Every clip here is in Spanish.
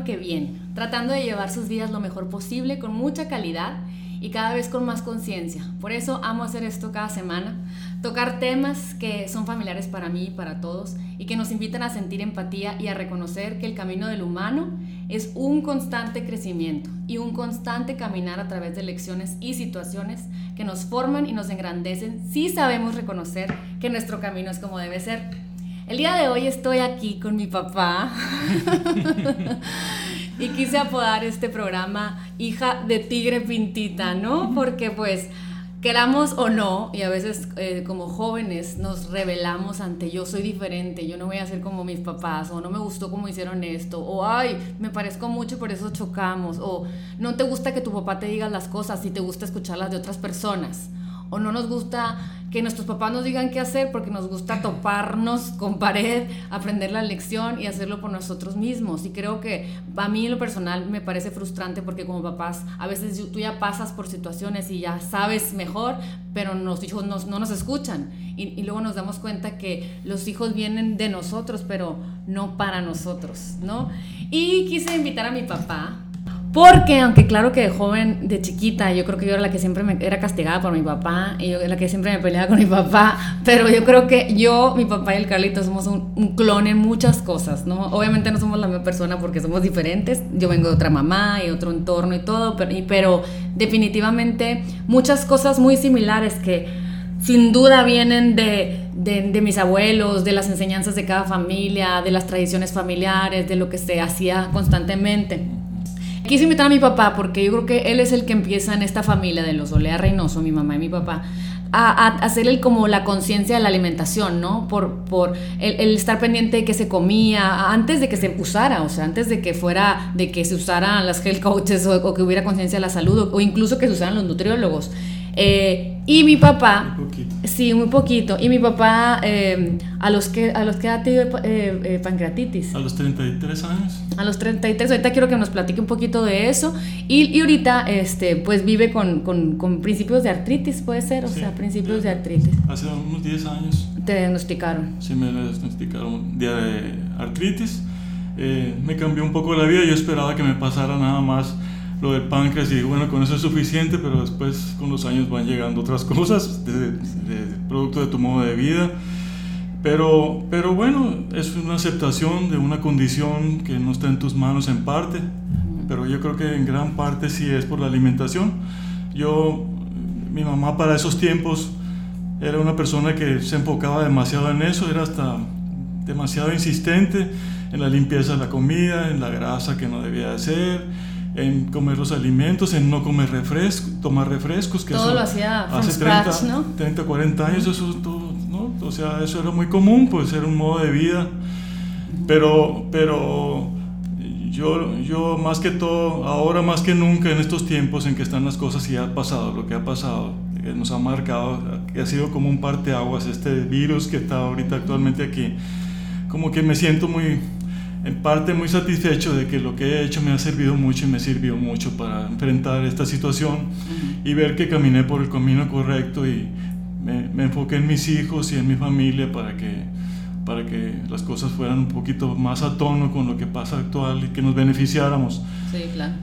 que bien, tratando de llevar sus vidas lo mejor posible, con mucha calidad y cada vez con más conciencia. Por eso amo hacer esto cada semana, tocar temas que son familiares para mí y para todos y que nos invitan a sentir empatía y a reconocer que el camino del humano es un constante crecimiento y un constante caminar a través de lecciones y situaciones que nos forman y nos engrandecen si sabemos reconocer que nuestro camino es como debe ser. El día de hoy estoy aquí con mi papá y quise apodar este programa Hija de Tigre Pintita, ¿no? Porque pues queramos o no, y a veces eh, como jóvenes nos revelamos ante yo soy diferente, yo no voy a ser como mis papás, o no me gustó como hicieron esto, o ay, me parezco mucho por eso chocamos, o no te gusta que tu papá te diga las cosas y te gusta escucharlas de otras personas, o no nos gusta que nuestros papás nos digan qué hacer porque nos gusta toparnos con pared, aprender la lección y hacerlo por nosotros mismos. Y creo que a mí en lo personal me parece frustrante porque como papás a veces tú ya pasas por situaciones y ya sabes mejor, pero los hijos no, no nos escuchan. Y, luego nos damos cuenta que los hijos vienen de nosotros, pero no para nosotros, ¿no? Y quise invitar a mi papá porque aunque claro que de joven, de chiquita, yo creo que yo era la que siempre me, era castigada por mi papá y yo era la que siempre me peleaba con mi papá, pero yo creo que yo, mi papá y el Carlito somos un, clon en muchas cosas, ¿no? Obviamente no somos la misma persona porque somos diferentes, yo vengo de otra mamá y otro entorno y todo, pero, pero definitivamente muchas cosas muy similares que sin duda vienen de, de, de, mis abuelos, de las enseñanzas de cada familia, de las tradiciones familiares, de lo que se hacía constantemente. Quise invitar a mi papá porque yo creo que él es el que empieza en esta familia de los Olea Reynoso, mi mamá y mi papá, a, a hacerle como la conciencia de la alimentación, ¿no? Por, por el, el, estar pendiente de que se comía antes de que se usara, o sea, antes de que fuera, de que se usaran las health coaches o, o que hubiera conciencia de la salud o, incluso que se usaran los nutriólogos. Eh, y mi papá, Muy poquito. sí, muy poquito. Y mi papá, eh, a los que a los que ha tenido eh, eh, pancreatitis. A los 33 años. A los 33, ahorita quiero que nos platique un poquito de eso. Y, y ahorita, este, pues vive con, con, con, principios de artritis, puede ser, o Sí, sea, principios de artritis. Hace unos 10 años Te diagnosticaron. sí me diagnosticaron de artritis. Eh, me cambió un poco la vida. Yo esperaba que me pasara nada más lo del páncreas y bueno, con eso es suficiente, pero después con los años van llegando otras cosas de, de, producto de tu modo de vida. Pero, pero bueno, es una aceptación de una condición que no está en tus manos en parte, pero yo creo que en gran parte sí es por la alimentación. Yo, mi mamá para esos tiempos era una persona que se enfocaba demasiado en eso, era hasta demasiado insistente en la limpieza de la comida, en la grasa que no debía de ser, en comer los alimentos, en no comer refresco, tomar refrescos. Que Todo eso lo hacía hace scratch, 30, ¿no? 30, 40 años, eso, todo, ¿no? o sea, eso era muy común, pues era un modo de vida. Pero, pero yo, yo más que todo, ahora más que nunca en estos tiempos en que están las cosas y ha pasado lo que ha pasado, que nos ha marcado, que ha sido como un parteaguas este virus que está ahorita actualmente aquí, como que me siento muy, en parte muy satisfecho de que lo que he hecho me ha servido mucho y me sirvió mucho para enfrentar esta situación y ver que caminé por el camino correcto y me, me enfoqué en mis hijos y en mi familia para que para que las cosas fueran un poquito más a tono con lo que pasa actual y que nos beneficiáramos. Sí, claro.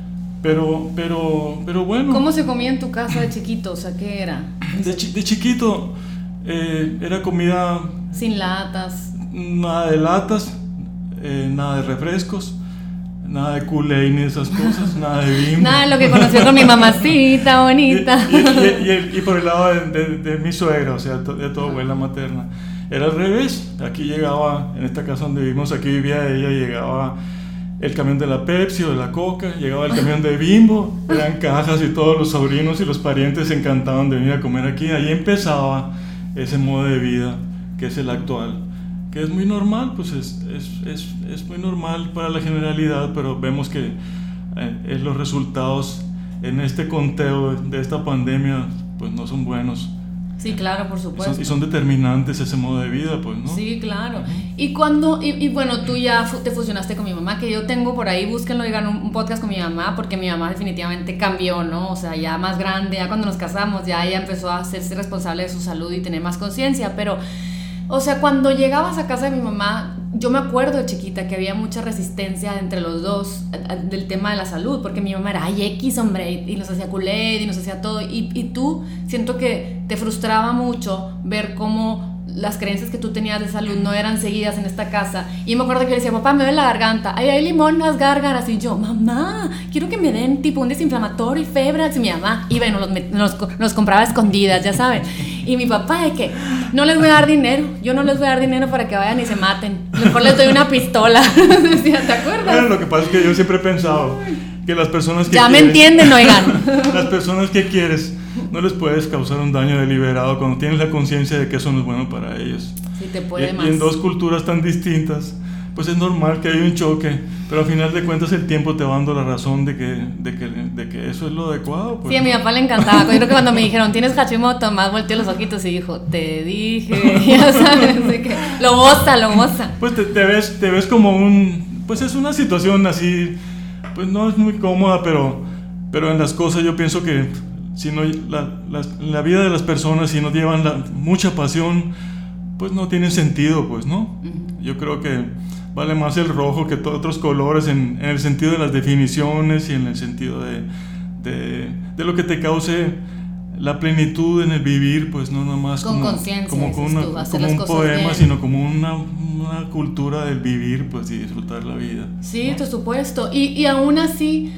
Pero, pero, pero bueno. ¿Cómo se comía en tu casa de chiquito? O sea, ¿qué era? De, chi de chiquito eh, era comida. Sin latas. Nada de latas, eh, nada de refrescos, nada de Kool-Aid ni esas cosas, nada de bimbo. Nada de lo que conoció con mi mamacita bonita. Y, y, y, y, por el lado de, de, de mi suegra, o sea, de tu abuela materna. Era al revés. Aquí llegaba, en esta casa donde vivimos, aquí vivía ella, llegaba el camión de la Pepsi o de la Coca, llegaba el camión de Bimbo, eran cajas y todos los sobrinos y los parientes se encantaban de venir a comer aquí. Ahí empezaba ese modo de vida que es el actual, que es muy normal, pues es, es, es, es muy normal para la generalidad, pero vemos que eh, los resultados en este conteo de esta pandemia pues no son buenos. Sí, claro, por supuesto. Y son, y son, determinantes ese modo de vida, pues, ¿no? Sí, claro. Y cuando, y, y, bueno, tú ya te fusionaste con mi mamá, que yo tengo por ahí, búsquenlo, digan un, un, podcast con mi mamá, porque mi mamá definitivamente cambió, ¿no? O sea, ya más grande, ya cuando nos casamos, ya ella empezó a hacerse responsable de su salud y tener más conciencia, pero, o sea, cuando llegabas a casa de mi mamá, yo me acuerdo de chiquita que había mucha resistencia entre los dos del tema de la salud, porque mi mamá era, ay, X, hombre, y, nos hacía culé y nos hacía todo. Y, y tú siento que te frustraba mucho ver cómo las creencias que tú tenías de salud no eran seguidas en esta casa. Y me acuerdo que yo decía, papá, me duele la garganta. Ay, hay limón, las gárgaras. Y yo, mamá, quiero que me den tipo un desinflamatorio y febre. Y mi mamá iba y nos, nos, compraba escondidas, ya saben. Y mi papá, de que no les voy a dar dinero. Yo no les voy a dar dinero para que vayan y se maten. Mejor les doy una pistola. Decía, ¿te acuerdas? lo que pasa es que yo siempre he pensado que las personas que. Ya me entienden, oigan. las personas que quieres no les puedes causar un daño deliberado cuando tienes la conciencia de que eso no es bueno para ellos. Sí, te puede y, y en dos culturas tan distintas, pues es normal que haya un choque, pero al final de cuentas el tiempo te va dando la razón de que, de que, de que eso es lo adecuado. Pues. Sí, a mi papá le encantaba. Yo creo que cuando me dijeron, tienes Hashimoto, más volteó los ojitos y dijo, te dije, ya sabes, que lo goza, lo goza. Pues te, te, ves, te ves como un, pues es una situación así, pues no es muy cómoda, pero, pero en las cosas yo pienso que si no, la, la, vida de las personas, si no llevan la, mucha pasión, pues no tiene sentido, pues, ¿no? Yo creo que vale más el rojo que todos otros colores en, en, el sentido de las definiciones y en el sentido de, de, de, lo que te cause la plenitud en el vivir, pues no nada más con como, como, como, como un poema, sino como una, una, cultura del vivir, pues y disfrutar la vida. Sí, por supuesto. Y, y aún así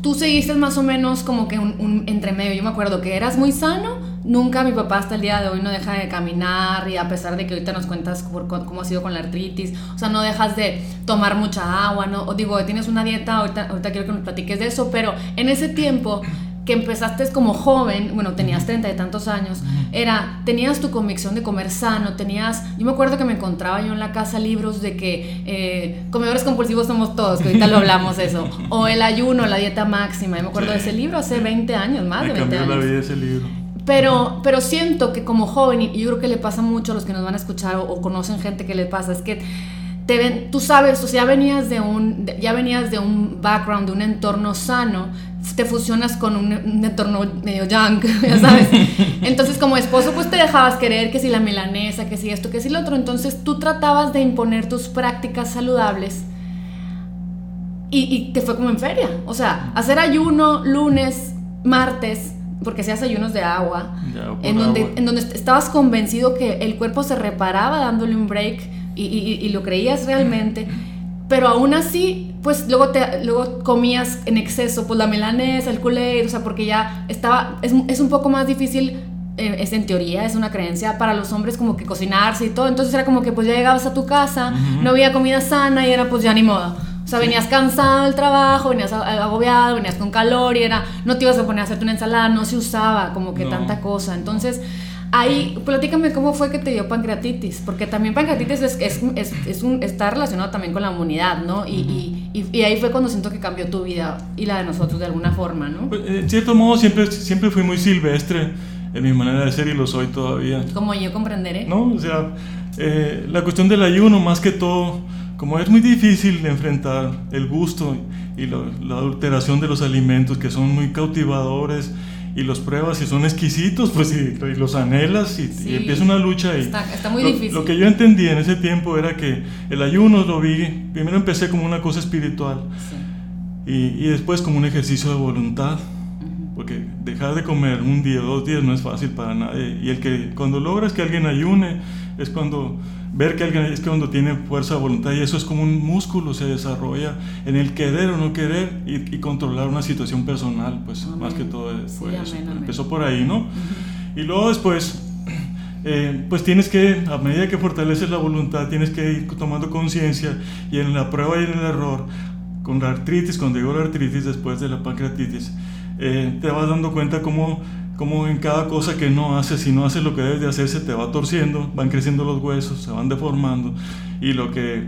tú seguiste más o menos como que un, un entremedio. Yo me acuerdo que eras muy sano. Nunca mi papá hasta el día de hoy no deja de caminar y a pesar de que ahorita nos cuentas cómo ha sido con la artritis, o sea, no dejas de tomar mucha agua, ¿no? O digo, tienes una dieta, ahorita, ahorita quiero que nos platiques de eso, pero en ese tiempo que empezaste como joven, bueno, tenías treinta y tantos años, era, tenías tu convicción de comer sano, tenías, yo me acuerdo que me encontraba yo en la casa libros de que eh, comedores compulsivos somos todos, que ahorita lo hablamos eso, o el ayuno, la dieta máxima, yo me acuerdo de ese libro hace 20 años, más de 20 años. la vida ese libro. Pero, pero siento que como joven, y yo creo que le pasa mucho a los que nos van a escuchar o, conocen gente que le pasa, es que te ven, tú sabes, o sea, ya venías de un, ya venías de un background, de un entorno sano, te fusionas con un, entorno medio junk, ya sabes. Entonces, como esposo, pues te dejabas querer que si la milanesa, que si esto, que si lo otro. Entonces, tú tratabas de imponer tus prácticas saludables y, y te fue como en feria. O sea, hacer ayuno lunes, martes, porque hacías ayunos de agua, en, donde, agua. en donde estabas convencido que el cuerpo se reparaba dándole un break y, y, y lo creías realmente pero aún así, pues luego, te, luego comías en exceso, pues la melanesa, el culé, o sea, porque ya estaba, es, es un poco más difícil, eh, es en teoría, es una creencia para los hombres como que cocinarse y todo, entonces era como que pues ya llegabas a tu casa, uh -huh. no había comida sana y era pues ya ni modo. O sea, venías cansado del trabajo, venías agobiado, venías con calor y era, no te ibas a poner a hacerte una ensalada, no se usaba como que no. tanta cosa. Entonces, Ahí, platícame cómo fue que te dio pancreatitis, porque también pancreatitis es, es, es, es un, está relacionado también con la inmunidad, ¿no? Y, uh -huh. y, y, ahí fue cuando siento que cambió tu vida y la de nosotros de alguna forma, ¿no? Pues, en cierto modo, siempre, siempre fui muy silvestre en mi manera de ser y lo soy todavía. Como yo comprenderé. No, o sea, eh, la cuestión del ayuno, más que todo, como es muy difícil enfrentar el gusto y lo, la adulteración de los alimentos que son muy cautivadores y los pruebas y son exquisitos, pues y, y los anhelas y, sí, y, empieza una lucha y está, está muy lo, difícil. Lo que yo entendí en ese tiempo era que el ayuno lo vi, primero empecé como una cosa espiritual sí. y, y, después como un ejercicio de voluntad, uh -huh. porque dejar de comer un día o dos días no es fácil para nadie y el que cuando logras que alguien ayune es cuando ver que alguien es que cuando tiene fuerza de voluntad y eso es como un músculo se desarrolla en el querer o no querer y, y controlar una situación personal pues amén. más que todo fue sí, eso amén, empezó por ahí no uh -huh. y luego después eh, pues tienes que a medida que fortaleces la voluntad tienes que ir tomando conciencia y en la prueba y en el error con la artritis cuando llegó la artritis después de la pancreatitis eh, te vas dando cuenta cómo como en cada cosa que no haces, si no haces lo que debes de hacer, se te va torciendo, van creciendo los huesos, se van deformando y lo que,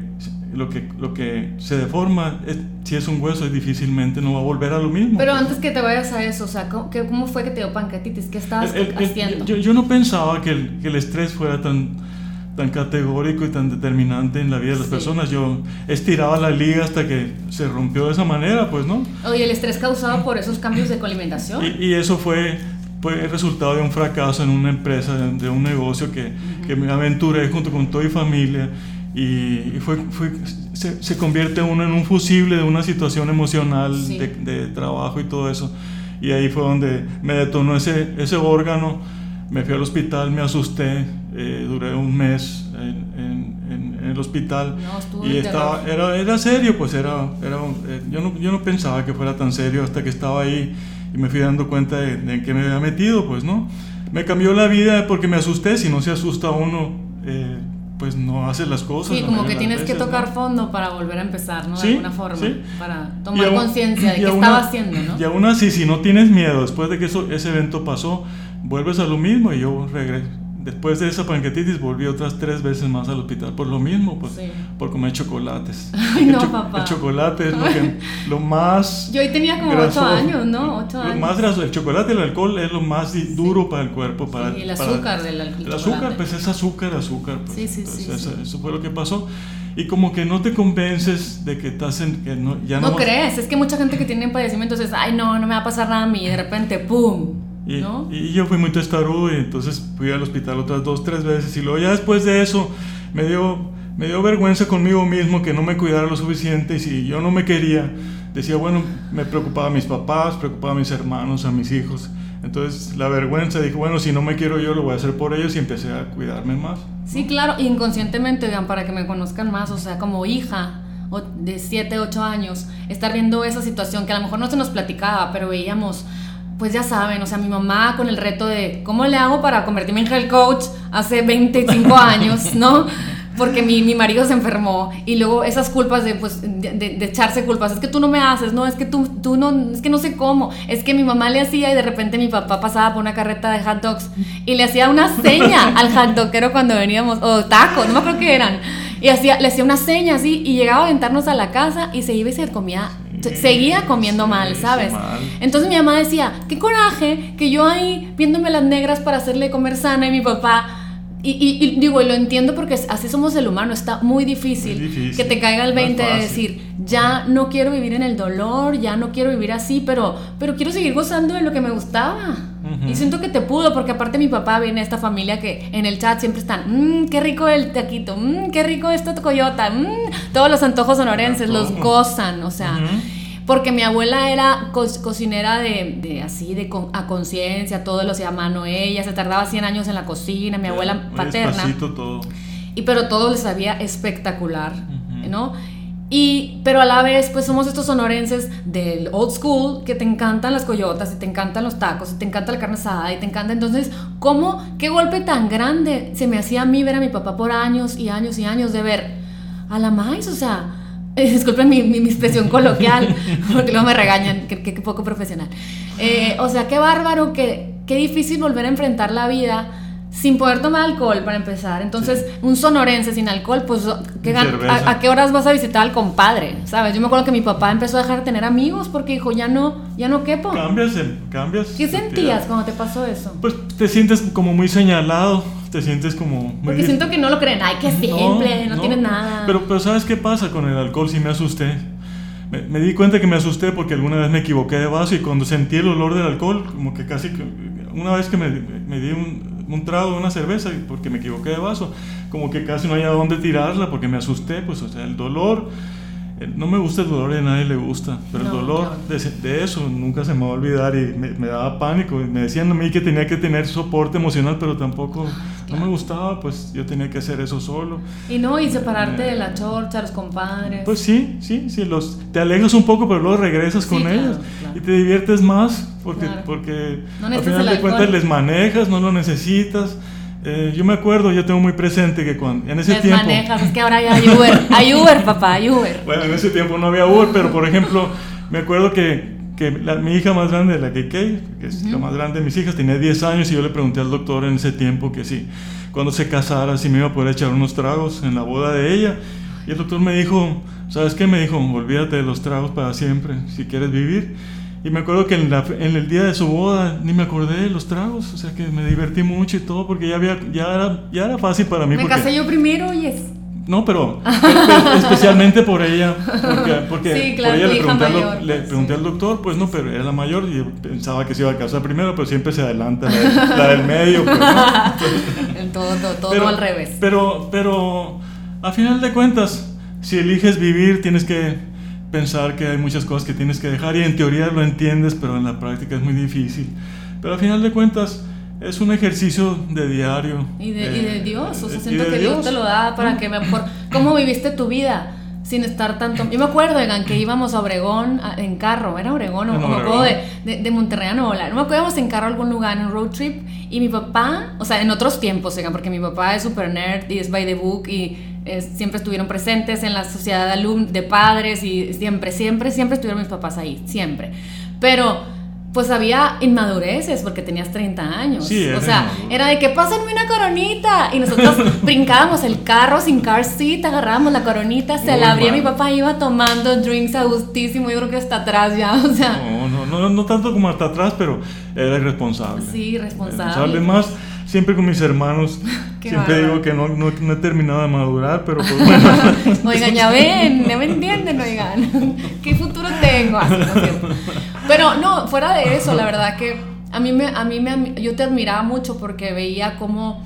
lo que, lo que se deforma, es, si es un hueso, es difícilmente no va a volver a lo mismo. Pero antes que te vayas a eso, o sea, ¿cómo, cómo fue que te dio pancreatitis? ¿Qué estabas el, el, haciendo? Yo, yo, no pensaba que el, que el estrés fuera tan tan categórico y tan determinante en la vida de las sí. personas. Yo estiraba la liga hasta que se rompió de esa manera, pues, ¿no? Oye, el estrés causado por esos cambios de coalimentación. Y, y eso fue fue el resultado de un fracaso en una empresa, de, un negocio que, uh -huh. que me aventuré junto con toda mi familia y, fue, fue se, se, convierte uno en un fusible de una situación emocional Sí. de, de trabajo y todo eso. Y ahí fue donde me detonó ese, ese órgano, me fui al hospital, me asusté, eh, duré un mes en, en- en- el hospital No, y estaba, era, era serio, pues era, era eh, yo, no, yo no pensaba que fuera tan serio hasta que estaba ahí y me fui dando cuenta de, de en qué me había metido, pues no. Me cambió la vida porque me asusté, si no se asusta uno, eh, pues no hace las cosas. Sí, como que tienes las que veces, tocar ¿no? fondo para volver a empezar, ¿no? De Sí, alguna forma, sí. para tomar conciencia de qué estaba haciendo, ¿no? Y aún así, si no tienes miedo, después de que eso, ese evento pasó, vuelves a lo mismo y yo regresé. Después de esa pancreatitis volví otras tres veces más al hospital por lo mismo, pues Sí. por comer chocolates. Ay, el, no, cho- papá. el chocolate es lo, que, lo más Yo ahí tenía como grasoso. ocho años, ¿no? Ocho Lo años. más grasoso, el chocolate y el alcohol es lo más di- duro para el cuerpo. Para, Sí, el para- azúcar del al- El chocolate. azúcar, pues es azúcar, azúcar. pues. Sí, sí, Entonces, sí, eso, sí. eso fue lo que pasó. Y como que no te convences de que estás en... Que no, ya No no, crees, es que mucha gente que tiene padecimientos es, ay, no, no me va a pasar nada a mí, y de repente, ¡pum! Y, ¿No? y yo fui muy testarudo y entonces fui al hospital otras dos, tres veces y luego ya después de eso me dio, me dio vergüenza conmigo mismo que no me cuidara lo suficiente y si yo no me quería, decía, bueno, me preocupaba a mis papás, preocupaba a mis hermanos, a mis hijos. Entonces la vergüenza, dije, bueno, si no me quiero yo, lo voy a hacer por ellos y empecé a cuidarme más. Sí, claro, inconscientemente, vean, para que me conozcan más, o sea, como hija de 7, 8 años, estar viendo esa situación que a lo mejor no se nos platicaba, pero veíamos, pues ya saben, o sea, mi mamá con el reto de cómo le hago para convertirme en health coach hace 25 años, ¿no? Porque mi, mi marido se enfermó y luego esas culpas de, pues, de, de- de echarse culpas, es que tú no me haces, no, es que tú, tú no, es que no sé cómo, es que mi mamá le hacía y de repente mi papá pasaba por una carreta de hot dogs y le hacía una seña al hot doggero cuando veníamos, o tacos, no me acuerdo qué eran, y hacía, le hacía una seña así y llegaba a aventarnos a la casa y se iba y se comía, seguía comiendo Sí, mal, ¿sabes? mal. Entonces mi mamá decía, qué coraje que yo ahí viéndome las negras para hacerle comer sana y mi papá... Y, y- y digo, y lo entiendo porque así somos el humano, está muy difícil, Muy difícil, que te caiga el no es 20 de decir, ya no quiero vivir en el dolor, ya no quiero vivir así, pero, pero quiero seguir gozando de lo que me gustaba. Y siento que te pudo, porque aparte mi papá viene de esta familia que en el chat siempre están, mmm, qué rico el taquito, mmm, qué rico esto coyota, mmm, todos los antojos sonorenses los gozan, o sea. Porque mi abuela era co- cocinera de, de así, de con- a conciencia, todo lo hacía a mano ella, se tardaba 100 años en la cocina, mi abuela Muy paterna. todo. Y pero todo le sabía espectacular. ¿no? Y, pero a la vez, pues somos estos sonorenses del old school que te encantan las coyotas y te encantan los tacos y te encanta la carne asada y te encanta. Entonces, ¿cómo? ¿Qué golpe tan grande se me hacía a mí ver a mi papá por años y años y años de ver a la maíz? O sea, disculpen mi, mi- mi expresión coloquial, porque luego me regañan, que, que- poco profesional. Eh, o sea, qué bárbaro, qué, qué difícil volver a enfrentar la vida sin poder tomar alcohol para empezar. Entonces, un sonorense sin alcohol, pues, ¿qué gan- Cerveza. a, a qué horas vas a visitar al compadre? ¿Sabes? Yo me acuerdo que mi papá empezó a dejar de tener amigos porque dijo, ya no, ya no quepo. Cambias, cambias. ¿Qué sentías cuando te pasó eso? Pues te sientes como muy señalado, te sientes como Porque siento que no lo creen. Ay, qué simple, no, tienes nada. Pero, pero ¿sabes qué pasa con el alcohol? Sí me asusté. Me, me di cuenta que me asusté porque alguna vez me equivoqué de vaso y cuando sentí el olor del alcohol, como que casi... Una vez que me, me di un, un trago de una cerveza porque me equivoqué de vaso, como que casi no había dónde tirarla porque me asusté, pues o sea, el dolor... eh, No me gusta el dolor y a nadie le gusta, pero No, el dolor de, eso nunca se me va a olvidar y me, me daba pánico. Me decían a mí que tenía que tener soporte emocional, pero tampoco no me gustaba, pues yo tenía que hacer eso solo. Y no, y separarte de la chorcha, los compadres. Pues sí, sí, sí, los, te alejas un poco, pero luego regresas Sí, con claro, ellos claro. y te diviertes más porque, porque No al final de cuentas les manejas, no lo necesitas. Eh, yo me acuerdo, yo tengo muy presente que cuando, en ese Les tiempo... manejas, es que ahora ya hay Uber. Hay Uber, papá, hay Uber. Bueno, en ese tiempo no había Uber, pero por ejemplo, me acuerdo que, que la- mi hija más grande, la KK, que es la más grande de mis hijas, tenía 10 años y yo le pregunté al doctor en ese tiempo que si cuando se casara, si me iba a poder echar unos tragos en la boda de ella. Y el doctor me dijo, ¿sabes qué? Me dijo, olvídate de los tragos para siempre, si quieres vivir. Y me acuerdo que en, la- en el día de su boda ni me acordé de los tragos, o sea que me divertí mucho y todo porque ya, había, ya, era, ya era fácil para mí. Me porque- casé yo primero, oyes. no, pero espe- especialmente por ella, porque, porque Sí, claro, por ella le pregunté, al, mayor, le pues, pregunté sí. al doctor, pues no, pero era la mayor y pensaba que se iba a casar primero, pero siempre se adelanta la, del- la del medio. pues, ¿no? El todo, todo, todo Pero- al revés. Pero, pero a final de cuentas, si eliges vivir, tienes que pensar que hay muchas cosas que tienes que dejar y en teoría lo entiendes, pero en la práctica es muy difícil. Pero a final de cuentas, es un ejercicio de diario. Y de, y de eh, Dios, o sea, siento que Dios. te lo da para que mejor... ¿Cómo viviste tu vida? sin estar tanto. Yo me acuerdo, en que íbamos a Obregón en carro, era Obregón, o acuerdo de, de, de, Monterrey a Nuevo No me acuerdo, íbamos en carro a algún lugar, en un road trip, y mi papá, o sea, en otros tiempos, porque mi papá es super nerd y es by the book, y siempre estuvieron presentes en la sociedad de, alumnos, de padres, y siempre, siempre, siempre estuvieron mis papás ahí, siempre. Pero pues había inmadureces porque tenías 30 años. o sea, era de que pásenme una coronita. Y nosotros brincábamos el carro sin car seat, agarrábamos la coronita, se la abría. Mi papá iba tomando drinks a gustísimo. Yo creo que hasta atrás ya, o sea. No, no, no, no tanto como hasta atrás, pero era irresponsable. Sí, irresponsable. Más siempre con mis hermanos. siempre digo que no, no, he terminado de madurar, pero pues bueno. oigan, ya ven, no me entienden, oigan. ¿Qué futuro tengo? pero no, fuera de eso, la verdad que a mí, me, a mí me, yo te admiraba mucho porque veía cómo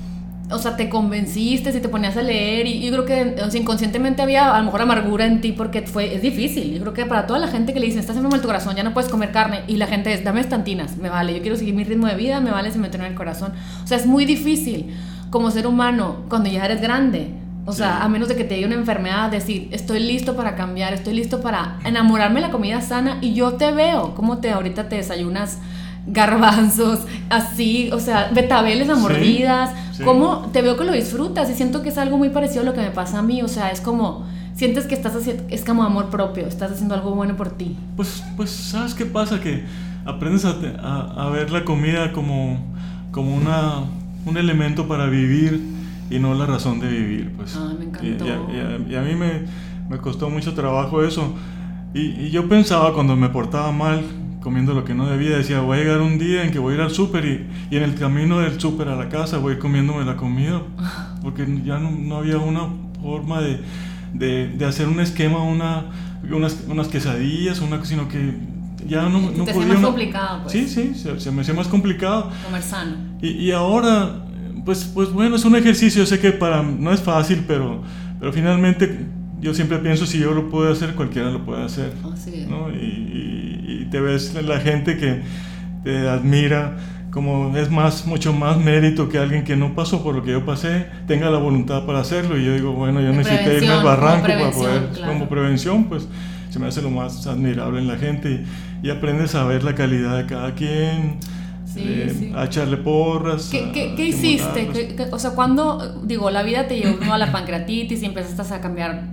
o sea, te convenciste, si te ponías a leer y yo creo que inconscientemente había a lo mejor amargura en ti porque fue, es difícil. Yo creo que para toda la gente que le dicen, estás enfermo el tu corazón, ya no puedes comer carne y la gente es, dame estantinas, me vale, yo quiero seguir mi ritmo de vida, me vale si me en el corazón. O sea, es muy difícil como ser humano cuando ya eres grande. O sea, a menos de que te dé una enfermedad, decir, estoy listo para cambiar, estoy listo para enamorarme de la comida sana y yo te veo, como te ahorita te desayunas garbanzos, así, o sea, betabeles a mordidas, como te veo que lo disfrutas y siento que es algo muy parecido a lo que me pasa a mí, o sea, es como sientes que estás haciendo es como amor propio, estás haciendo algo bueno por ti. Pues pues sabes qué pasa que aprendes a, a, ver la comida como como una un elemento para vivir y no la razón de vivir, pues. Ah, me encantó. Y, a, mí me, me, costó mucho trabajo eso. Y yo pensaba cuando me portaba mal, comiendo lo que no debía. Decía, voy a llegar un día en que voy a ir al súper y, y, en el camino del súper a la casa voy comiéndome la comida. Porque ya no, no había una forma de, de, de, hacer un esquema, una, unas, unas quesadillas, una, sino que ya no, no te podía. más complicado, pues. Sí, sí, se, me hacía más complicado. Comer sano. Y, y, ahora, pues, pues bueno, es un ejercicio. Yo sé que para no es fácil, pero, pero finalmente yo siempre pienso si yo lo puedo hacer, cualquiera lo puede hacer. ¿no? y, y te ves la gente que te admira, como es más, mucho más mérito que alguien que no pasó por lo que yo pasé, tenga la voluntad para hacerlo. Y yo digo, bueno, yo necesité irme al barranco para poder, como prevención, pues se me hace lo más admirable en la gente. Y, aprendes a ver la calidad de cada quien. Eh, a echarle porras. ¿Qué, qué, hiciste? o sea, cuando, digo, la vida te llevó a la pancreatitis y empezaste a cambiar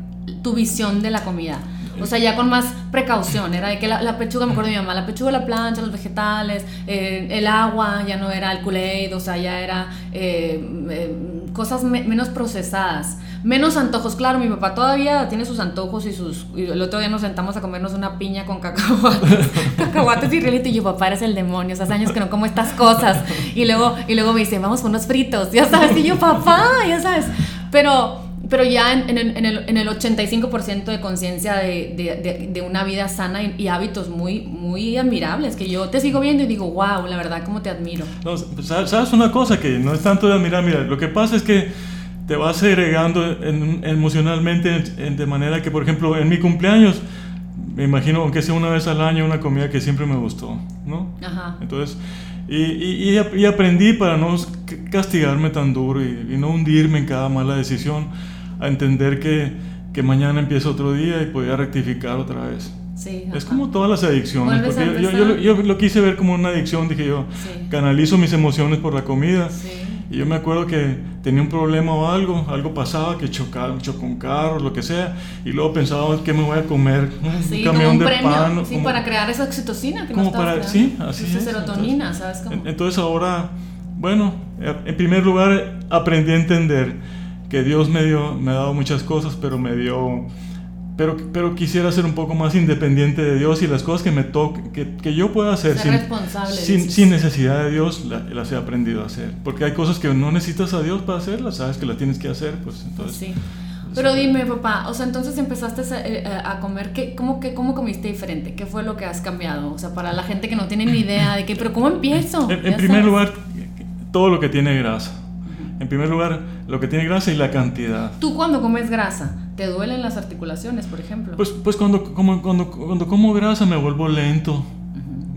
tu visión de la comida? O sea, ya con más precaución. Era de que la, pechuga, me acuerdo de mi mamá, la pechuga, la plancha, los vegetales, eh, el agua ya no era el o sea, ya era eh, eh, cosas menos procesadas. Menos antojos. Claro, mi papá todavía tiene sus antojos y sus. el otro día nos sentamos a comernos una piña con cacahuates. cacahuates y realito. Y yo, papá, eres el demonio. Hace años que no como estas cosas. Y luego, y luego me dice, vamos con unos fritos. Ya sabes. Y yo, papá, ya sabes. Pero pero ya en, en, el, en el 85% de conciencia de, de, de, una vida sana y, hábitos muy, muy admirables, que yo te sigo viendo y digo, wow, la verdad, cómo te admiro. No, pues, ¿Sabes una cosa que no es tanto de admirar? Mira, lo que pasa es que te vas segregando emocionalmente de manera que, por ejemplo, en mi cumpleaños, me imagino, aunque sea una vez al año, una comida que siempre me gustó, ¿no? Ajá. Entonces, y, y, y aprendí para no castigarme tan duro y, y no hundirme en cada mala decisión a entender que, que mañana empieza otro día y podía rectificar otra vez. Sí, es como todas las adicciones. Porque yo, yo, yo, lo quise ver como una adicción, dije yo, canalizo mis emociones por la comida. Y yo me acuerdo que tenía un problema o algo, algo pasaba, que chocaba, chocó un carro, lo que sea, y luego pensaba, ¿qué me voy a comer? un camión de pan. Sí, para crear esa oxitocina que como para, Sí, así esa serotonina, ¿sabes cómo? Entonces ahora, bueno, en primer lugar aprendí a entender que Dios me, dio, me ha dado muchas cosas, pero me dio... Pero, pero quisiera ser un poco más independiente de Dios y las cosas que me toque, que, que yo pueda hacer sin, sin, sin, necesidad de Dios, las he aprendido a hacer. Porque hay cosas que no necesitas a Dios para hacerlas, sabes que las tienes que hacer, pues entonces... Sí. Pero dime, papá, o sea, entonces empezaste a, eh, a comer, ¿qué, cómo, qué, ¿cómo comiste diferente? ¿Qué fue lo que has cambiado? O sea, para la gente que no tiene ni idea de qué, pero ¿cómo empiezo? En, en primer lugar, todo lo que tiene grasa En primer lugar, lo que tiene grasa y la cantidad. ¿Tú cuando comes grasa, te duelen las articulaciones, por ejemplo? Pues, pues cuando, como, cuando, cuando como grasa me vuelvo lento.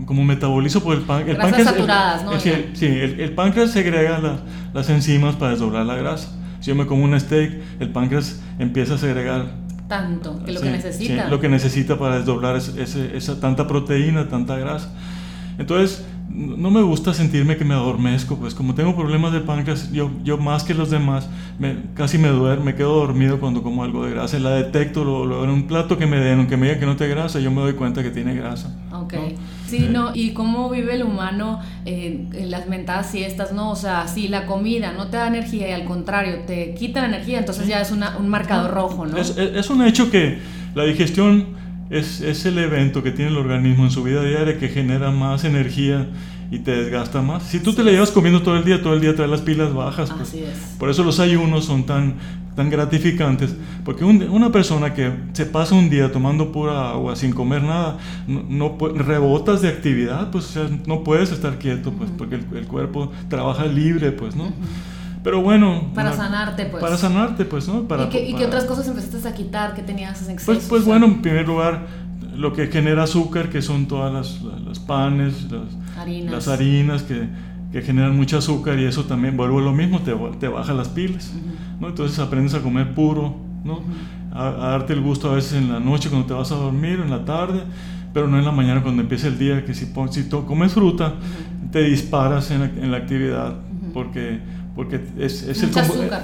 Como metabolizo por el páncreas. El Grasas páncreas saturadas, ¿no? el- sí, el, sí, el- páncreas segrega la- las enzimas para desdoblar la grasa. Si yo me como un steak, el páncreas empieza a segregar Tanto, que lo Sí, que necesita. sí, lo que necesita para desdoblar esa tanta proteína, tanta grasa. Entonces, no me gusta sentirme que me adormezco, pues como tengo problemas de páncreas, yo, yo más que los demás, me, casi me duermo, me quedo dormido cuando como algo de grasa. La detecto, lo, lo- en un plato que me den, aunque me digan que no tiene grasa, yo me doy cuenta que tiene grasa. Ok. ¿no? Sí, Eh, no, y cómo vive el humano eh, en las mentadas siestas, ¿no? O sea, si la comida no te da energía y al contrario te quita la energía, entonces ya es una- un marcador rojo, ¿no? Es, es- es un hecho que la digestión es, es el evento que tiene el organismo en su vida diaria que genera más energía y te desgasta más. Si tú te la llevas comiendo todo el día, todo el día traes las pilas bajas. pues. Así es. Por eso los ayunos son tan, tan gratificantes, porque un- una persona que se pasa un día tomando pura agua sin comer nada, no, no rebotas de actividad, pues o sea, no puedes estar quieto, pues, porque el, el cuerpo trabaja libre, pues, ¿no? Pero bueno... Para una- sanarte, pues. Para sanarte, pues, ¿no? Para, ¿Y, qué, y qué para- otras cosas empezaste a quitar que tenías en exceso? Pues, pues bueno, en primer lugar, lo que genera azúcar, que son todas las, las panes, las Harinas. las harinas que, que generan mucho azúcar y eso también vuelve lo mismo, te, te baja las pilas. ¿no? Entonces aprendes a comer puro, ¿no? a, a darte el gusto a veces en la noche cuando te vas a dormir, en la tarde, pero no en la mañana cuando empieza el día, que si, si comes fruta, te disparas en la, en la actividad, porque, porque es, es el,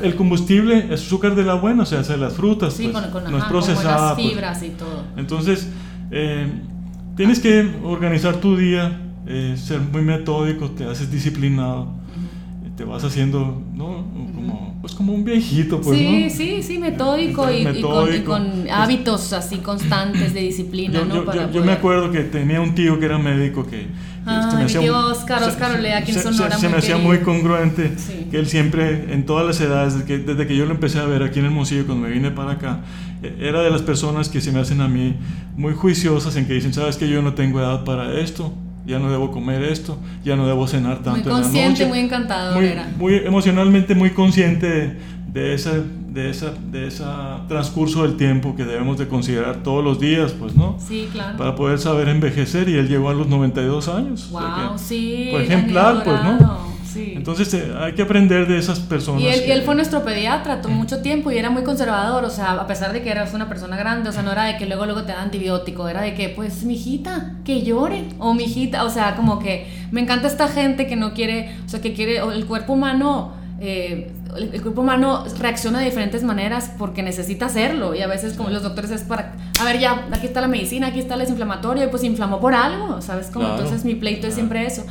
el combustible, es azúcar de la buena, o sea, es de las frutas, Sí, pues, con, con, no es ajá, con procesada. buenas pues. fibras y todo. Entonces, eh, tienes que organizar tu día, eh, ser muy metódico, te haces disciplinado, te vas haciendo, ¿no? Como, pues como un viejito, pues, sí, ¿no? sí, sí, metódico y, y con, y Metódico. con hábitos así constantes de disciplina, Yo, ¿no? yo- Para yo- yo me poder- acuerdo que tenía un tío que era médico que... que Ah, se me mi hacía tío Oscar, se- Oscar se- Olea, aquí en se- Sonora, se, se muy me hacía muy congruente Sí. que él siempre, en todas las edades, desde que, desde que yo lo empecé a ver aquí en Hermosillo, cuando me vine para acá, eh, era de las personas que se me hacen a mí muy juiciosas en que dicen, sabes que yo no tengo edad para esto, ya no debo comer esto, ya no debo cenar tanto Muy en la consciente, noche. muy encantador muy, emocionalmente muy consciente de, de ese de esa de esa transcurso del tiempo que debemos de considerar todos los días pues no Sí, claro. para poder saber envejecer y él llegó a los 92 años o sea Wow, que- sí. por ejemplar, pues, ¿no? Sí. entonces eh, hay que aprender de esas personas Y él, y él fue nuestro pediatra todo mucho tiempo y era muy conservador, o sea, a pesar de que eras una persona grande, o sea, no era de que luego luego te da antibiótico, era de que, pues, mi hijita, que llore, o mi hijita, o sea, como que me encanta esta gente que no quiere, o sea, que quiere, o el cuerpo humano, eh, el, el cuerpo humano reacciona de diferentes maneras porque necesita hacerlo y a veces como los doctores es para, a ver, ya, aquí está la medicina, aquí está el desinflamatorio, y pues inflamó por algo, ¿sabes? Como Claro, entonces mi pleito es siempre eso.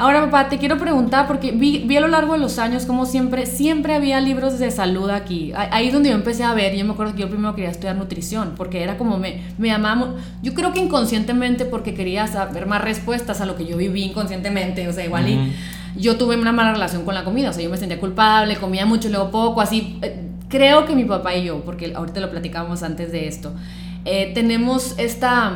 Ahora, papá, te quiero preguntar, porque vi, vi a lo largo de los años como siempre, siempre había libros de salud aquí. Ah- Ahí es donde yo empecé a ver, yo me acuerdo que yo primero quería estudiar nutrición, porque era como me, me llamaba, mu- yo creo que inconscientemente porque quería saber más respuestas a lo que yo viví inconscientemente, o sea, igual y yo tuve una mala relación con la comida, o sea, yo me sentía culpable, comía mucho luego poco, así. eh, Creo que mi papá y yo, porque ahorita lo platicábamos antes de esto, eh, tenemos esta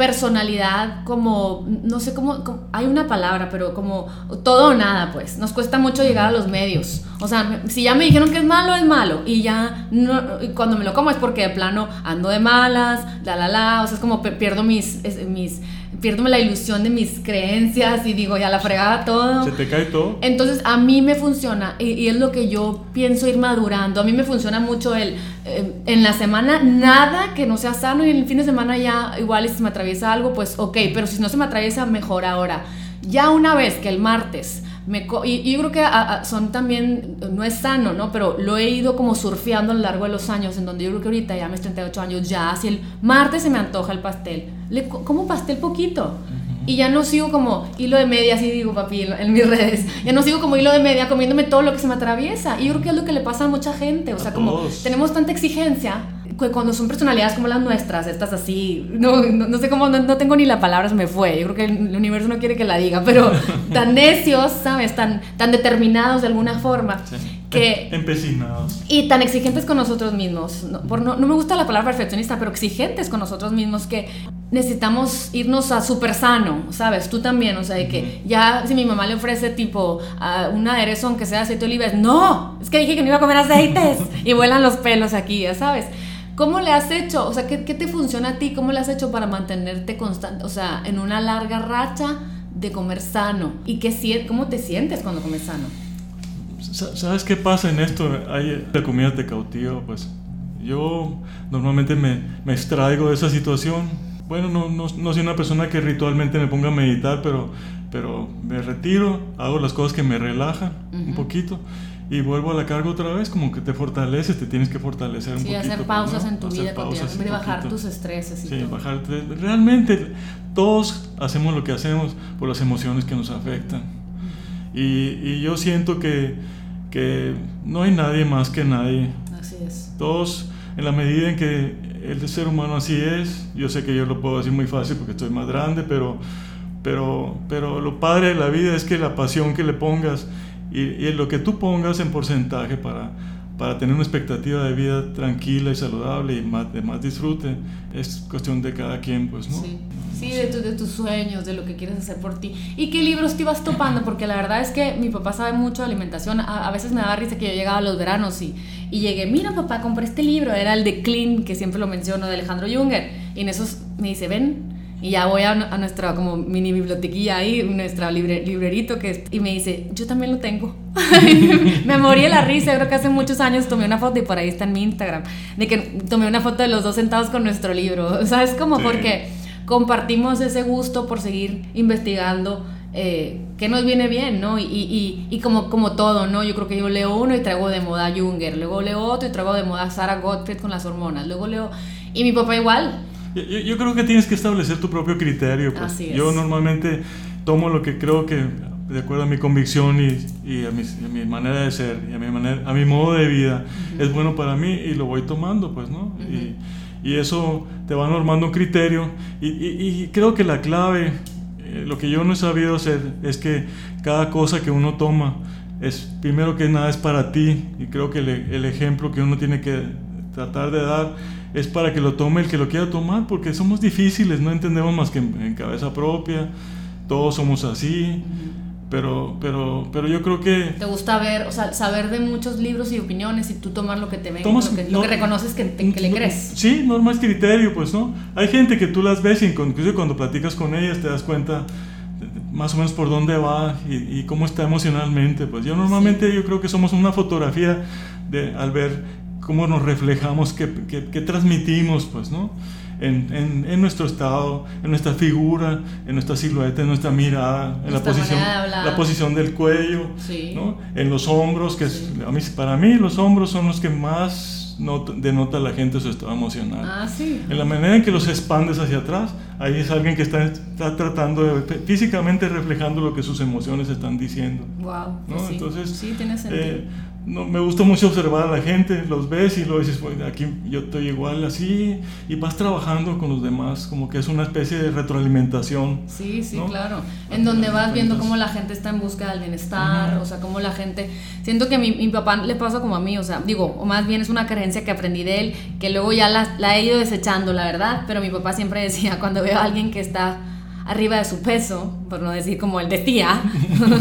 personalidad como, no sé cómo, hay una palabra, pero como todo o nada, pues. Nos cuesta mucho llegar a los medios. O sea, si ya me dijeron que es malo, es malo. Y ya, no, cuando me lo como es porque de plano ando de malas, la, la, la. O sea, es como pierdo mis, mis, pierdo la ilusión de mis creencias y digo, ya la fregaba todo. se te cae todo Entonces a mí me funciona y, y es lo que yo pienso ir madurando. A mí me funciona mucho el eh, en la semana nada que no sea sano y en el fin de semana ya igual y si me atraviesa algo, pues ok, pero si no se me atraviesa, mejor ahora. Ya una vez que el martes me co- y, y yo creo que a- a- son también, no es sano, ¿no? Pero lo he ido como surfeando a lo largo de los años, en donde yo creo que ahorita ya mis 38 años, ya si el martes se me antoja el pastel, le co- como pastel poquito. Y ya no sigo como hilo de media, así digo papi en, en mis redes. Ya no sigo como hilo de media comiéndome todo lo que se me atraviesa. Y yo creo que es lo que le pasa a mucha gente. O sea, como tenemos tanta exigencia cuando son personalidades como las nuestras, estas así, no, no, no sé cómo, no, no tengo ni la palabra, se me fue. Yo creo que el universo no quiere que la diga, pero tan necios, ¿sabes? Tan, tan determinados de alguna forma. Sí. Que, Em- empecinados y tan exigentes con nosotros mismos. No, por no, no me gusta la palabra perfeccionista, pero exigentes con nosotros mismos que necesitamos irnos a súper sano, ¿sabes? Tú también, o sea, de que ya si mi mamá le ofrece tipo uh, un aderezo aunque sea aceite de oliva, no, es que dije que no iba a comer aceites y vuelan los pelos aquí, ya sabes. ¿Cómo le has hecho? O sea, ¿qué, ¿qué, te funciona a ti? ¿Cómo le has hecho para mantenerte constante, o sea, en una larga racha de comer sano? ¿Y qué, cómo te sientes cuando comes sano? ¿Sabes qué pasa en esto? Hay, la comida te cautiva, pues. Yo normalmente me, me extraigo de esa situación bueno, no, no, no, soy una persona que ritualmente me ponga a meditar, pero, pero me retiro, hago las cosas que me relajan un poquito y vuelvo a la carga otra vez, como que te fortaleces, te tienes que fortalecer un sí, poquito. hacer pues, pausas en tu vida y bajar tus estreses. Y sí, bajar. Realmente todos hacemos lo que hacemos por las emociones que nos afectan. Y, y yo siento que, que no hay nadie más que nadie. Así es. Todos, en la medida en que el ser humano así es. Yo sé que yo lo puedo decir muy fácil porque estoy más grande, pero, pero, pero lo padre de la vida es que la pasión que le pongas y, y lo que tú pongas en porcentaje para, para tener una expectativa de vida tranquila y saludable y más, de más disfrute, es cuestión de cada quien, pues, ¿no? Sí. Sí, de, de, tus sueños, de lo que quieres hacer por ti. ¿Y qué libros te ibas topando? Porque la verdad es que mi papá sabe mucho de alimentación. A, a veces me daba risa que yo llegaba a los veranos y, y, llegué, mira papá, compré este libro. Era el de Clean, que siempre lo menciono, de Alejandro Junger. Y en esos me dice, ven. Y ya voy a, a nuestra como mini bibliotequilla ahí, nuestra libre, librerito, que, y me dice, yo también lo tengo. me morí de la risa, creo que hace muchos años tomé una foto y por ahí está en mi Instagram, de que tomé una foto de los dos sentados con nuestro libro. ¿Sabes cómo? Sí. Porque compartimos ese gusto por seguir investigando eh, qué nos viene bien, ¿no? Y, y, y, como, como todo, ¿no? Yo creo que yo leo uno y traigo de moda Junger, luego leo otro y traigo de moda Sarah Gottfried con las hormonas, luego leo... Y mi papá igual. Yo, yo creo que tienes que establecer tu propio criterio. Pues. Así es. Yo normalmente tomo lo que creo que, de acuerdo a mi convicción y, y a, mi, a, mi, manera de ser y a mi, manera, a mi modo de vida, uh -huh. es bueno para mí y lo voy tomando, pues, ¿no? Uh -huh. y, y eso te va normando un criterio y creo que la clave, eh, lo que yo no he sabido hacer es que cada cosa que uno toma es, primero que nada es para ti y creo que el, el ejemplo que uno tiene que tratar de dar es para que lo tome el que lo quiera tomar porque somos difíciles, no entendemos más que en, en cabeza propia, todos somos así. Pero, pero, pero yo creo que... Te gusta ver, o sea, saber de muchos libros y opiniones y tú tomar lo que te venga, lo que, no, lo que reconoces que, te, que, le crees. Sí, no es criterio, pues, ¿no? Hay gente que tú las ves y incluso cuando platicas con ellas te das cuenta más o menos por dónde va y, y cómo está emocionalmente. Pues yo normalmente sí. yo creo que somos una fotografía de, al ver cómo nos reflejamos, qué, qué, qué transmitimos, pues, ¿no? En, en, en, nuestro estado, en nuestra figura, en nuestra silueta, en nuestra mirada, en la posición, la posición del cuello, sí. ¿no? en los hombros, que sí. es, a mí, para mí los hombros son los que más not, denota la gente su estado emocional. Ah, sí. En la manera en que los expandes hacia atrás, ahí es alguien que está, está tratando de, físicamente reflejando lo que sus emociones están diciendo. Wow. ¿no? Sí. Entonces, sí, tiene sentido. Eh, no, me gusta mucho observar a la gente, los ves y luego dices, bueno, aquí yo estoy igual así, y vas trabajando con los demás, como que es una especie de retroalimentación. Sí, sí, ¿no? claro. En donde vas viendo cómo la gente está en busca del bienestar, uh -huh. o sea, cómo la gente... Siento que a mi, mi, papá le pasa como a mí, o sea, digo, o más bien es una creencia que aprendí de él, que luego ya la, la he ido desechando, la verdad, pero mi papá siempre decía, cuando veo a alguien que está arriba de su peso, por no decir como él decía,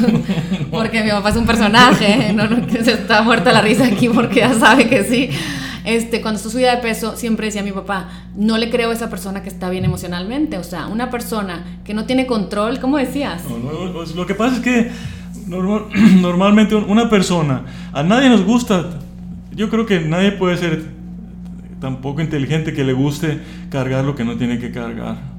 porque mi papá es un personaje, no, no, se está muerta la risa aquí porque ya sabe que sí. Este, cuando está subida de peso, siempre decía mi papá, no le creo a esa persona que está bien emocionalmente, o sea, una persona que no tiene control, ¿cómo decías? No, pues, lo que pasa es que normal, normalmente una persona, a nadie nos gusta, yo creo que nadie puede ser tan poco inteligente que le guste cargar lo que no tiene que cargar.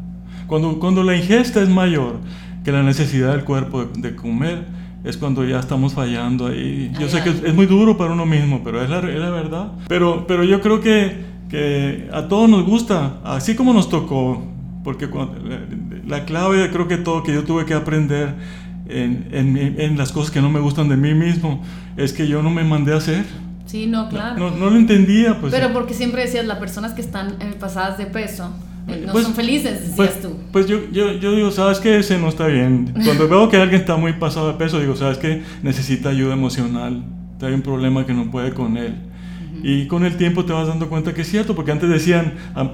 Cuando, cuando la ingesta es mayor que la necesidad del cuerpo de, de comer, es cuando ya estamos fallando ahí. Yo sé que es, muy duro para uno mismo, pero es la, es la verdad. Pero, pero yo creo que, que, a todos nos gusta, así como nos tocó, porque cuando, la, la, clave creo que todo que yo tuve que aprender en, en, en, las cosas que no me gustan de mí mismo es que yo no me mandé a hacer. Sí, no, claro. No, no lo entendía. Pues. Pero porque siempre decías, las personas que están pasadas de peso no pues, son felices, decías pues, tú. Pues yo, yo, yo digo, ¿sabes qué? Ese no está bien. Cuando veo que alguien está muy pasado de peso, digo, ¿sabes qué? Necesita ayuda emocional. Hay un problema que no puede con él. Y con el tiempo te vas dando cuenta que es cierto, porque antes decían, a,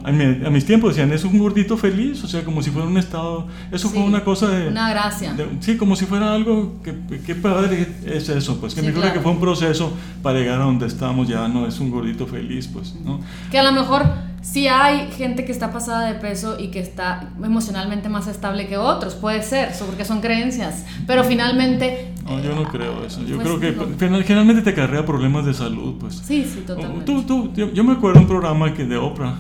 mis tiempos decían, es un gordito feliz, o sea, como si fuera un estado, eso fue una cosa de... Una gracia. sí, como si fuera algo, que, qué padre es eso, pues que me que fue un proceso para llegar a donde estamos, ya no es un gordito feliz, pues, ¿no? Que a lo mejor sí hay gente que está pasada de peso y que está emocionalmente más estable que otros, puede ser, porque son creencias, pero finalmente... No, yo no creo eso, yo pues creo que generalmente te acarrea problemas de salud, pues. Sí, sí, totalmente. Tú, tú, yo, me acuerdo un programa que de Oprah,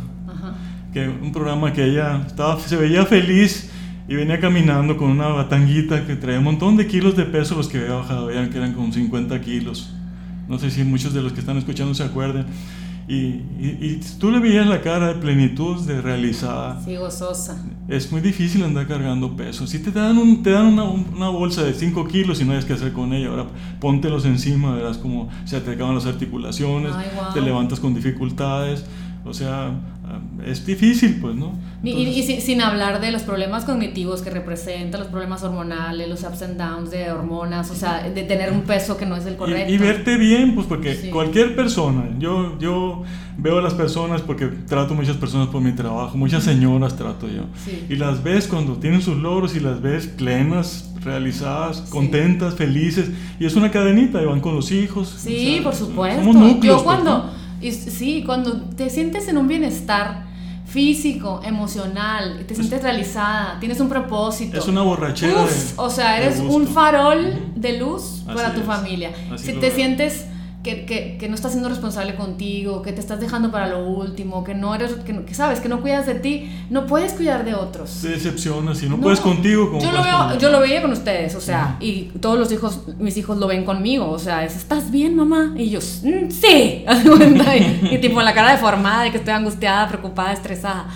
que un programa que ella estaba, se veía feliz y venía caminando con una batanguita que traía un montón de kilos de peso, los que había bajado, vean que eran como 50 kilos. No sé si muchos de los que están escuchando se acuerden. Y, y, tú le veías la cara de plenitud, de realizada. Sí, gozosa. Es muy difícil andar cargando peso. Si te dan, un, te dan una, una, bolsa de 5 kilos y no hayas que hacer con ella, ahora póntelos encima, verás como se te acaban las articulaciones, te levantas con dificultades. O sea, es difícil, pues, ¿no? y, sin, hablar de los problemas cognitivos que representa, los problemas hormonales, los ups and downs de hormonas, o sea, de tener un peso que no es el correcto. Y, verte bien, pues, porque cualquier persona, yo, yo veo a las personas, porque trato muchas personas por mi trabajo, muchas señoras trato yo, y las ves cuando tienen sus logros y las ves plenas, realizadas, contentas, felices, y es una cadenita, y van con los hijos. Sí, por supuesto. yo pues, cuando... Y sí, cuando te sientes en un bienestar físico, emocional, te sientes realizada, tienes un propósito. Es una borrachera. o sea, eres un farol de luz para tu familia. si te sientes que, que, no estás siendo responsable contigo, que te estás dejando para lo último, que no eres, que, sabes, que no cuidas de ti, no puedes cuidar de otros. Te decepcionas y no, puedes contigo. Como yo, lo veo, yo lo veía con ustedes, o sea, y todos los hijos, mis hijos lo ven conmigo, o sea, ¿estás bien, mamá? Y yo, mm, sí, y, y tipo la cara deformada de que estoy angustiada, preocupada, estresada.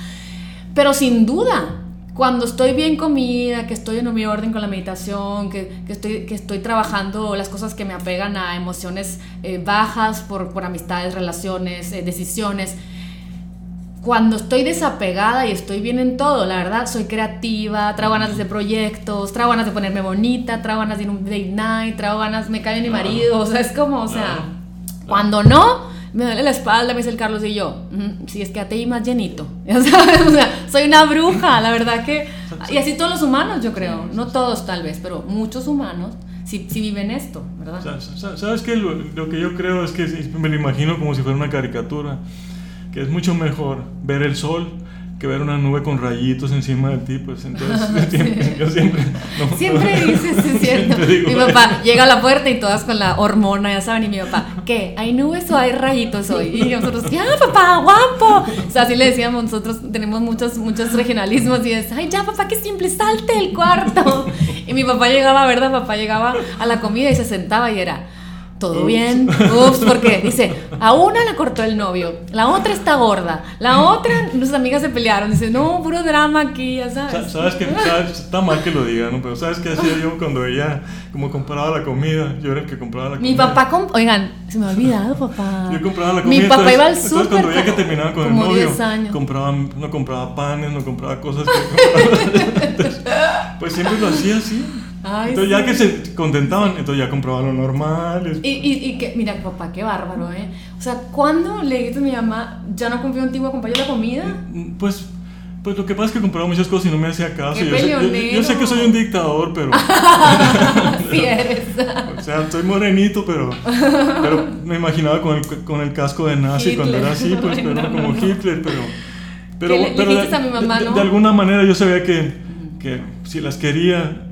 Pero sin duda, cuando estoy bien comida, que estoy en mi orden con la meditación, que, que, estoy, que estoy trabajando las cosas que me apegan a emociones eh, bajas por, por, amistades, relaciones, eh, decisiones, cuando estoy desapegada y estoy bien en todo, la verdad, soy creativa, traigo ganas de hacer proyectos, traigo ganas de ponerme bonita, traigo ganas de ir a un date night, traigo ganas, me cae mi marido, o sea, es como, o sea, cuando no me duele la espalda, me dice el Carlos y yo, si es que a ti más llenito, O sea, soy una bruja, la verdad que, y así todos los humanos yo creo, no todos tal vez, pero muchos humanos sí, viven esto, ¿verdad? ¿Sabes qué? Lo, lo, que yo creo es que me lo imagino como si fuera una caricatura, que es mucho mejor ver el sol que ver una nube con rayitos encima de ti, pues entonces yo siempre... siempre dices, es cierto. mi papá llega a la puerta y todas con la hormona, ya saben, y mi papá, ¿qué? ¿Hay nubes o hay rayitos hoy? Y nosotros, ya papá, guapo. O sea, así le decíamos, nosotros tenemos muchos, muchos regionalismos y es, ay, ya papá, qué simple, salte el cuarto. Y mi papá llegaba, ¿verdad? Papá llegaba a la comida y se sentaba y era todo bien, ups, porque dice, a una la cortó el novio, la otra está gorda, la otra, nuestras amigas se pelearon, dice, no, puro drama aquí, ya sabes. Sabes que está mal que lo diga, ¿no? Pero ¿sabes qué hacía yo cuando ella como compraba la comida? Yo era el que compraba la comida. Mi papá, oigan, se me ha olvidado, papá. Yo compraba la comida. Mi papá iba al súper. Entonces cuando veía que terminaba con el novio, compraba, no compraba panes, no compraba cosas que pues siempre lo hacía así entonces ya que se contentaban, entonces ya compraban lo normal. Y, y, y, que, mira, papá, qué bárbaro, ¿eh? O sea, ¿cuándo le dijiste a mi mamá, ya no confío en ti, voy a comprar la comida? Mm, pues, pues lo que pasa es que compraba muchas cosas y no me hacía caso. Yo sé, yo, sé, que soy un dictador, pero... sí eres. o sea, soy morenito, pero, pero me imaginaba con el, con el casco de nazi cuando era así, pues, pero como Hitler, pero... Pero, le, pero a mi mamá, ¿no? de alguna manera yo sabía que, que si las quería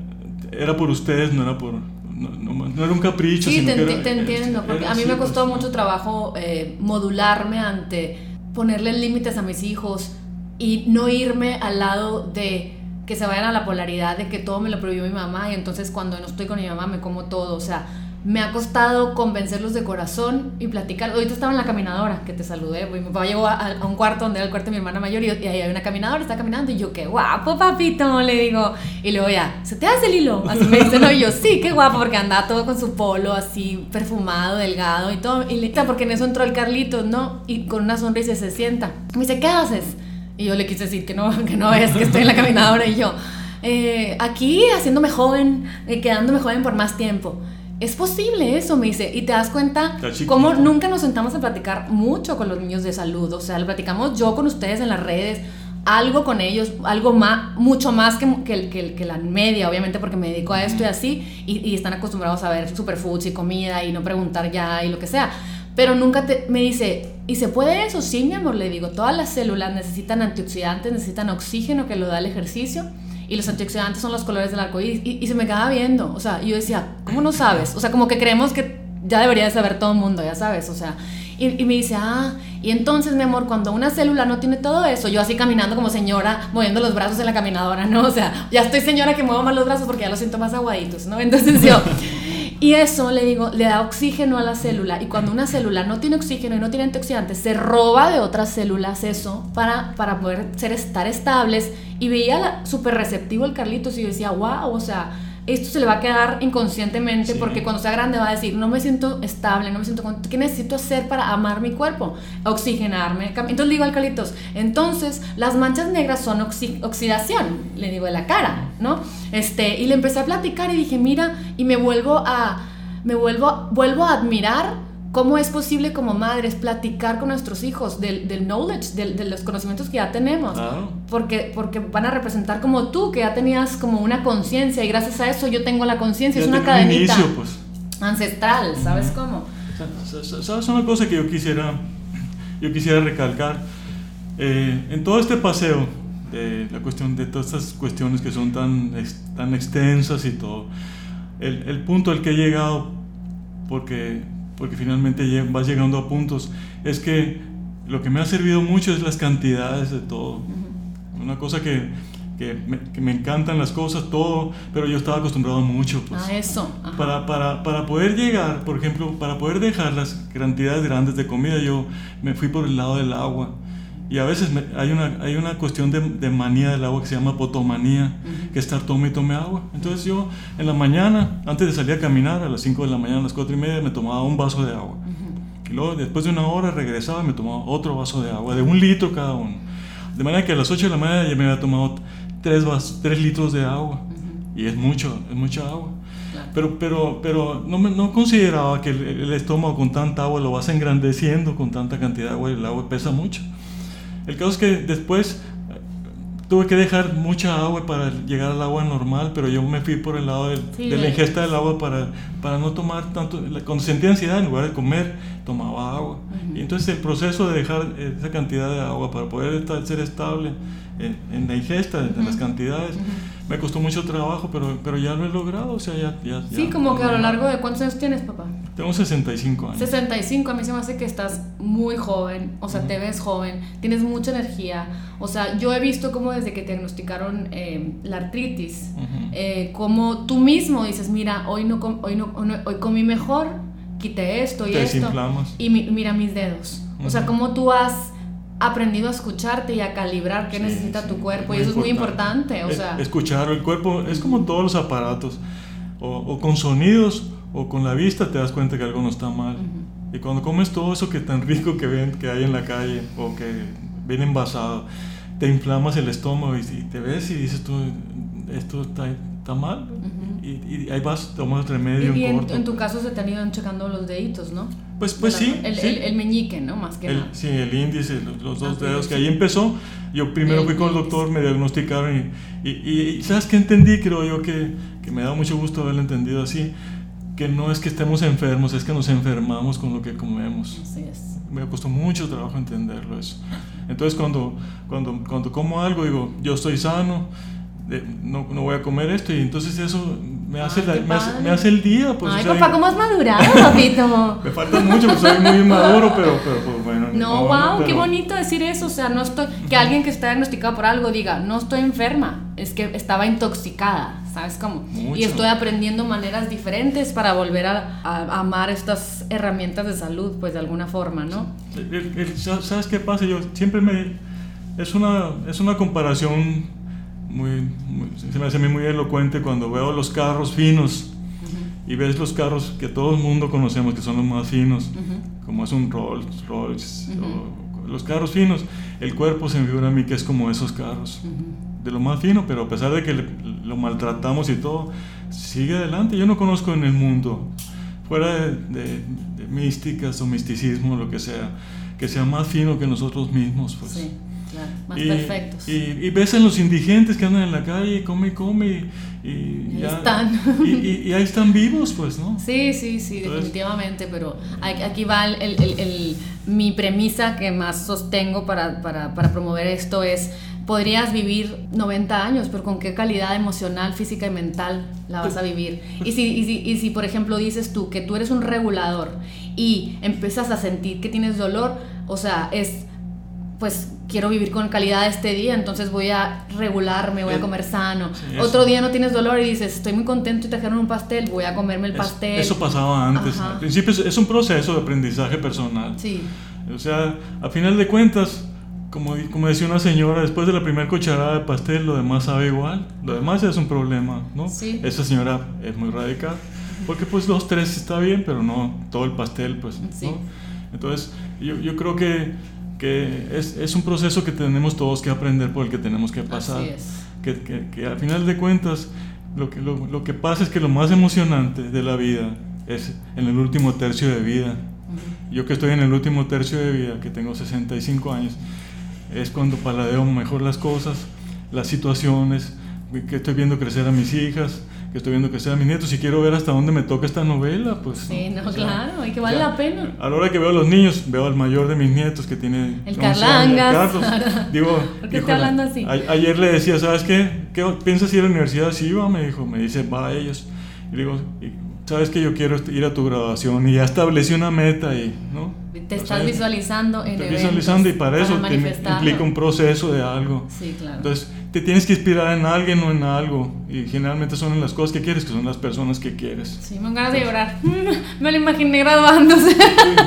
era por ustedes, no era por... No, era un capricho. Sí, te, te, entiendo, porque a mí me costó pues, mucho trabajo eh, modularme ante ponerle límites a mis hijos y no irme al lado de que se vayan a la polaridad de que todo me lo prohibió mi mamá y entonces cuando no estoy con mi mamá me como todo, o sea, me ha costado convencerlos de corazón y platicar. Ahorita estaba en la caminadora, que te saludé. Mi papá llegó a, un cuarto donde era el cuarto de mi hermana mayor y, ahí hay una caminadora, está caminando. Y yo, qué guapo, papito, le digo. Y luego ya, ¿se te hace el hilo? Así me dice, no, y yo, sí, qué guapo, porque andaba todo con su polo así perfumado, delgado y todo. Y le porque en eso entró el Carlitos, ¿no? Y con una sonrisa se sienta. Me dice, ¿qué haces? Y yo le quise decir que no, que no ves que estoy en la caminadora. Y yo, eh, aquí haciéndome joven, eh, quedándome joven por más tiempo. Es posible eso, me dice, y te das cuenta cómo nunca nos sentamos a platicar mucho con los niños de salud, o sea, lo platicamos yo con ustedes en las redes, algo con ellos, algo más, mucho más que, que, que, que la media, obviamente porque me dedico a esto y así, y, y están acostumbrados a ver superfoods y comida y no preguntar ya y lo que sea. Pero nunca te, me dice, ¿y se puede eso? Sí, mi amor, le digo, todas las células necesitan antioxidantes, necesitan oxígeno que lo da el ejercicio, y los antioxidantes son los colores del arco y, se me quedaba viendo, o sea, yo decía, ¿cómo no sabes? O sea, como que creemos que ya debería de saber todo el mundo, ya sabes, o sea, y, y, me dice, ah, y entonces, mi amor, cuando una célula no tiene todo eso, yo así caminando como señora, moviendo los brazos en la caminadora, ¿no? O sea, ya estoy señora que muevo más los brazos porque ya los siento más aguaditos, ¿no? Entonces yo, y eso, le digo, le da oxígeno a la célula, y cuando una célula no tiene oxígeno y no tiene antioxidantes, se roba de otras células eso para, para poder ser, estar estables, y veía súper receptivo el Carlitos, y yo decía, wow, o sea, esto se le va a quedar inconscientemente sí. porque cuando sea grande va a decir, no me siento estable, no me siento... ¿Qué necesito hacer para amar mi cuerpo? Oxigenarme. Entonces le digo al Carlitos, entonces las manchas negras son oxi oxidación, le digo de la cara, ¿no? Este, y le empecé a platicar y dije, mira, y me vuelvo a... Me vuelvo, vuelvo a admirar cómo es posible como madres platicar con nuestros hijos del, del knowledge, del, de los conocimientos que ya tenemos. Claro. Porque, porque van a representar como tú, que ya tenías como una conciencia y gracias a eso yo tengo la conciencia. Es una cadenita inicio, pues. ancestral, ¿sabes uh -huh. cómo? ¿Sabes una cosa que yo quisiera, yo quisiera recalcar? Eh, en todo este paseo, de la cuestión de todas estas cuestiones que son tan, tan extensas y todo, el, el punto al que he llegado, porque porque finalmente vas llegando a puntos, es que lo que me ha servido mucho es las cantidades de todo. Uh -huh. Una cosa que, que, me, que, me, encantan las cosas, todo, pero yo estaba acostumbrado mucho. Pues, a eso. Para, para, para, poder llegar, por ejemplo, para poder dejar las cantidades grandes de comida, yo me fui por el lado del agua. Y a veces me, hay, una, hay una cuestión de, de, manía del agua que se llama potomanía, uh -huh. que es estar tome y tome agua. Entonces yo en la mañana, antes de salir a caminar, a las 5 de la mañana, a las 4 y media, me tomaba un vaso de agua. Uh -huh. Y luego después de una hora regresaba y me tomaba otro vaso de agua, de un litro cada uno. De manera que a las 8 de la mañana ya me había tomado 3, vasos, 3 litros de agua. Uh -huh. Y es mucho, es mucha agua. Pero, pero, pero no, me, no consideraba que el, el, estómago con tanta agua lo vas engrandeciendo con tanta cantidad de agua y el agua pesa mucho. El caso es que después tuve que dejar mucha agua para llegar al agua normal, pero yo me fui por el lado del, sí, de la ingesta del agua para, para no tomar tanto. Cuando sentía ansiedad, en lugar de comer, tomaba agua. Uh -huh. Y entonces el proceso de dejar esa cantidad de agua para poder estar, ser estable en, en la ingesta, en las cantidades, me costó mucho trabajo, pero, pero ya lo he logrado. O sea, ya, ya, sí, ya, como que a lo largo de cuántos años tienes, papá? Tengo 65 años. 65, a mí se me hace que estás muy joven, o sea, uh -huh. te ves joven, tienes mucha energía. O sea, yo he visto como desde que te diagnosticaron eh, la artritis, uh -huh. eh, como tú mismo dices, mira, hoy, no, hoy, no, hoy comí mejor, quité esto y te esto. Desinflamas. Y mi, mira mis dedos. Uh -huh. O sea, como tú has aprendido a escucharte y a calibrar qué sí, necesita sí, tu cuerpo y eso importante. es muy importante, o sea... Escuchar el cuerpo es como todos los aparatos, o, o, con sonidos o con la vista te das cuenta que algo no está mal. Uh -huh. Y cuando comes todo eso que tan rico que ven que hay en la calle o que viene envasado, te inflamas el estómago y, y te ves y dices tú, esto está, está mal. Uh -huh. Y, y, ahí vas, tomas remedio. Y, en, en, en, tu caso se te han ido checando los deditos, ¿no? Pues, pues la, sí, el, sí. El, el, meñique, ¿no? Más que el, nada. Sí, el índice, los, los dos Ah, dedos, sí. que ahí empezó. Yo primero fui con el doctor, me diagnosticaron y, y, y ¿sabes qué entendí? Creo yo que, que me da mucho gusto haberlo entendido así, que no es que estemos enfermos, es que nos enfermamos con lo que comemos. Así es. Me costó mucho trabajo entenderlo eso. Entonces cuando, cuando, cuando como algo digo, yo estoy sano, de- no, no voy a comer esto y entonces eso me hace, Ay, la- me hace, padre. me hace el día. Pues, Ay, o sea, papá, ¿cómo has madurado, papito? Me falta mucho, pues soy muy inmaduro, pero, pero pues, bueno. No, modo, wow, qué pero- bonito decir eso. O sea, no estoy. Que alguien que está diagnosticado por algo diga, no estoy enferma. Es que estaba intoxicada, ¿sabes cómo? Mucho. Y estoy aprendiendo maneras diferentes para volver a, a amar estas herramientas de salud, pues de alguna forma, ¿no? ¿Sabes qué pasa? Yo siempre me... Es una, es una comparación muy, muy- Se me hace a mí muy elocuente cuando veo los carros finos y ves los carros que todo el mundo conocemos, que son los más finos, como es un Rolls Royce, o los carros finos, el cuerpo se me figura a mí que es como esos carros, de lo más fino, pero a pesar de que le- lo maltratamos y todo, sigue adelante. Yo no conozco en el mundo fuera de, de, de místicas o misticismo, lo que sea, que sea más fino que nosotros mismos. Pues. Sí, claro, más y, perfectos. Y, y ves en los indigentes que andan en la calle, come y come, y, y Ahí ya- están. Y, ahí están vivos, pues, ¿no? Sí, sí, sí, Entonces- definitivamente, pero a- aquí va el, el- el- el- mi premisa que más sostengo para, para, para promover esto es, podrías vivir 90 años, pero ¿con qué calidad emocional, física y mental la vas a vivir? Y si, y si, y si, por ejemplo, dices tú que tú eres un regulador y empiezas a sentir que tienes dolor, o sea, es, pues quiero vivir con calidad este día, entonces voy a regularme, voy a comer sano. sí, eso. Otro día no tienes dolor y dices, estoy muy contento y trajeron un pastel, voy a comerme el pastel. Eso pasaba antes. Ajá. Al principio es, un proceso de aprendizaje personal. Sí, O sea, a final de cuentas, como, como decía una señora, después de la primera cucharada de pastel, lo demás sabe igual. Lo demás es un problema, ¿no? Sí. Esa señora es muy radical. Porque pues dos, tres está bien, pero no todo el pastel, pues, Sí. ¿no? Entonces, yo, yo creo que, que es, es un proceso que tenemos todos que aprender, por el que tenemos que pasar. así es. Que, que, que al final de cuentas, lo que, lo, lo que pasa es que lo más emocionante de la vida es en el último tercio de vida. Yo que estoy en el último tercio de vida, que tengo 65 años, es cuando paladeo mejor las cosas, las situaciones, que estoy viendo crecer a mis hijas, que estoy viendo crecer a mis nietos y quiero ver hasta dónde me toca esta novela, pues. Sí, no, O sea, claro, y que vale ya, la pena. A la hora que veo a los niños, veo al mayor de mis nietos que tiene El 11 años, Carlangas. Carlos. Digo, ¿Por qué está hablando así? a- ayer le decía, ¿sabes qué? ¿Qué piensas ir a la universidad? Sí, va, me dijo. Me dice, va a ellos. Y le digo, "Y- ¿sabes que yo quiero ir a tu graduación? Y ya establecí una meta y, ¿no? Te estás visualizando en eventos visualizando y para eso manifestarlo. implica un proceso de algo. Sí, claro. Entonces, te tienes que inspirar en alguien o en algo. Y generalmente son en las cosas que quieres, que son las personas que quieres. sí, me ganas de llorar. Me lo imaginé graduándose.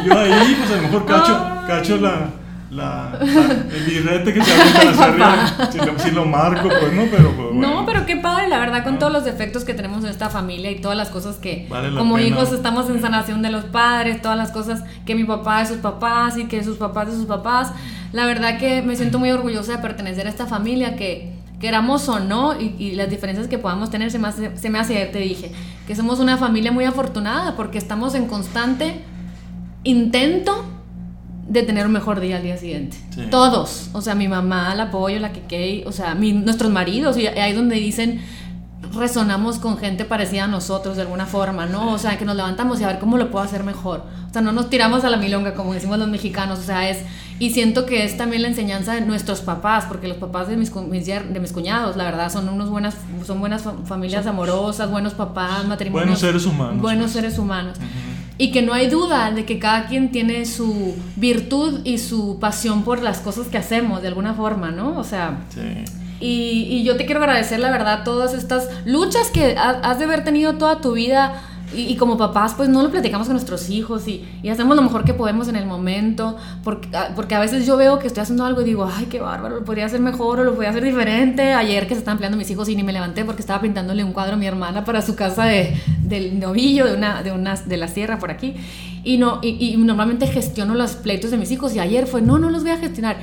Yo ahí, pues a lo mejor cacho, Ay. cacho la, la, la- el birrete que avienta hacia arriba. Si lo, si lo marco, pues no, pero pues, bueno. No, pero qué padre, la verdad, con Ah. todos los defectos que tenemos en esta familia y todas las cosas que Vale como pena. hijos estamos en sanación de los padres, todas las cosas que mi papá de sus papás y que sus papás de sus papás. La verdad que me siento muy orgullosa de pertenecer a esta familia que queramos o no y, y las diferencias que podamos tener se me hace, se me hace, te dije, que somos una familia muy afortunada porque estamos en constante intento de tener un mejor día al día siguiente. Sí. Todos, o sea, mi mamá, la apoyo, la que o sea, mi- nuestros maridos, y ahí donde dicen resonamos con gente parecida a nosotros de alguna forma, ¿no? O sea, que nos levantamos y a ver cómo lo puedo hacer mejor. O sea, no nos tiramos a la milonga como decimos los mexicanos, o sea, es y siento que es también la enseñanza de nuestros papás, porque los papás de mis, de mis cuñados, la verdad, son unos buenas son buenas fa- familias amorosas, buenos papás, matrimonios Buenos seres humanos. buenos pues. seres humanos. Y que no hay duda de que cada quien tiene su virtud y su pasión por las cosas que hacemos, de alguna forma, ¿no? O sea, Sí. y, y yo te quiero agradecer, la verdad, todas estas luchas que ha- has de haber tenido toda tu vida. Y, y como papás, pues no lo platicamos con nuestros hijos y, hacemos lo mejor que podemos en el momento. Porque, a- porque a veces yo veo que estoy haciendo algo y digo, ay, qué bárbaro, lo podría hacer mejor o lo podría hacer diferente. Ayer que se estaban peleando mis hijos y ni me levanté porque estaba pintándole un cuadro a mi hermana para su casa de, del novillo, de, una, de, una, de la sierra por aquí. Y, no, y normalmente gestiono los pleitos de mis hijos y ayer fue, no, no los voy a gestionar.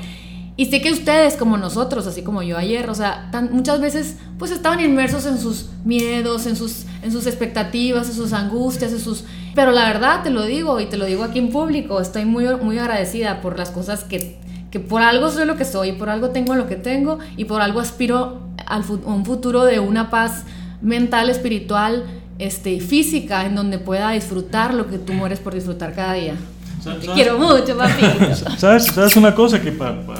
Y sé que ustedes, como nosotros, así como yo ayer, o sea, tan- muchas veces pues estaban inmersos en sus miedos, en sus, en sus expectativas, en sus angustias, en sus... Pero la verdad, te lo digo y te lo digo aquí en público, estoy muy, muy agradecida por las cosas que, que por algo soy lo que soy, por algo tengo lo que tengo y por algo aspiro a un futuro de una paz mental, espiritual este, y física, en donde pueda disfrutar lo que tú mueres por disfrutar cada día. ¿Sabes- Te quiero mucho, papito. ¿Sabes, ¿Sabes una cosa que para, para-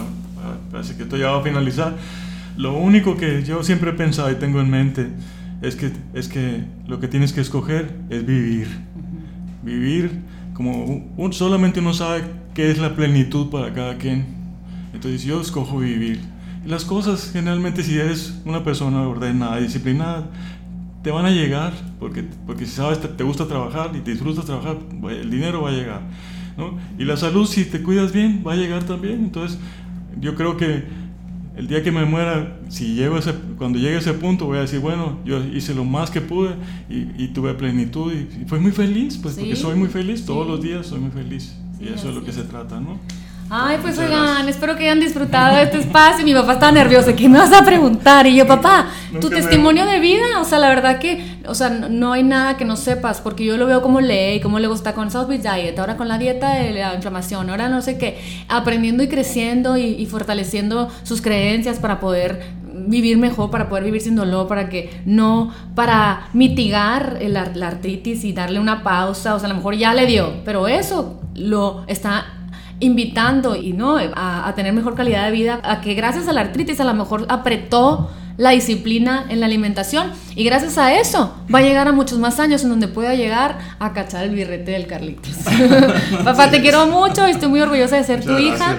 parece que esto ya va a finalizar? Lo único que yo siempre he pensado y tengo en mente es que, es que lo que tienes que escoger es vivir. Vivir como un- solamente uno sabe qué es la plenitud para cada quien. Entonces yo escojo vivir. Y las cosas generalmente si eres una persona ordenada, disciplinada, te van a llegar, porque, porque si sabes, te, te gusta trabajar y te disfrutas trabajar, el dinero va a llegar. ¿no? Y la salud, si te cuidas bien, va a llegar también. Entonces, yo creo que el día que me muera, si llego ese, cuando llegue a ese punto, voy a decir, bueno, yo hice lo más que pude y, y tuve plenitud y, y fui muy feliz, pues Sí, porque soy muy feliz, todos los días soy muy feliz. Sí, y eso es lo que es. se trata, ¿no? Ay, pues oigan, espero que hayan disfrutado de este espacio. Mi papá estaba nervioso, ¿qué me vas a preguntar? Y yo, papá, tu testimonio de vida, o sea, la verdad que, o sea, no hay nada que no sepas, porque yo lo veo como lee, como le gusta con South Beach Diet, ahora con la dieta de la inflamación, ahora no sé qué, aprendiendo y creciendo y, fortaleciendo sus creencias para poder vivir mejor, para poder vivir sin dolor, para que no, para mitigar la artritis y darle una pausa, o sea, a lo mejor ya le dio, pero eso lo está invitando y no a, tener mejor calidad de vida, a que gracias a la artritis a lo mejor apretó la disciplina en la alimentación y gracias a eso va a llegar a muchos más años en donde pueda llegar a cachar el birrete del Carlitos. Papá, te quiero mucho y estoy muy orgullosa de ser tu hija.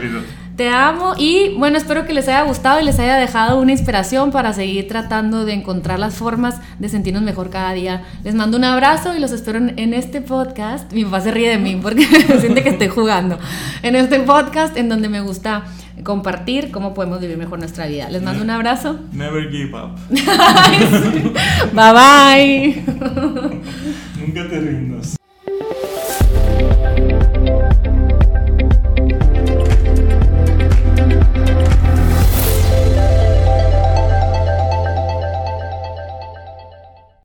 Te amo y bueno, espero que les haya gustado y les haya dejado una inspiración para seguir tratando de encontrar las formas de sentirnos mejor cada día. Les mando un abrazo y los espero en, este podcast. Mi papá se ríe de mí porque siente que estoy jugando. En este podcast en donde me gusta compartir cómo podemos vivir mejor nuestra vida. Les mando un abrazo. Never give up. bye bye. Nunca te rindas.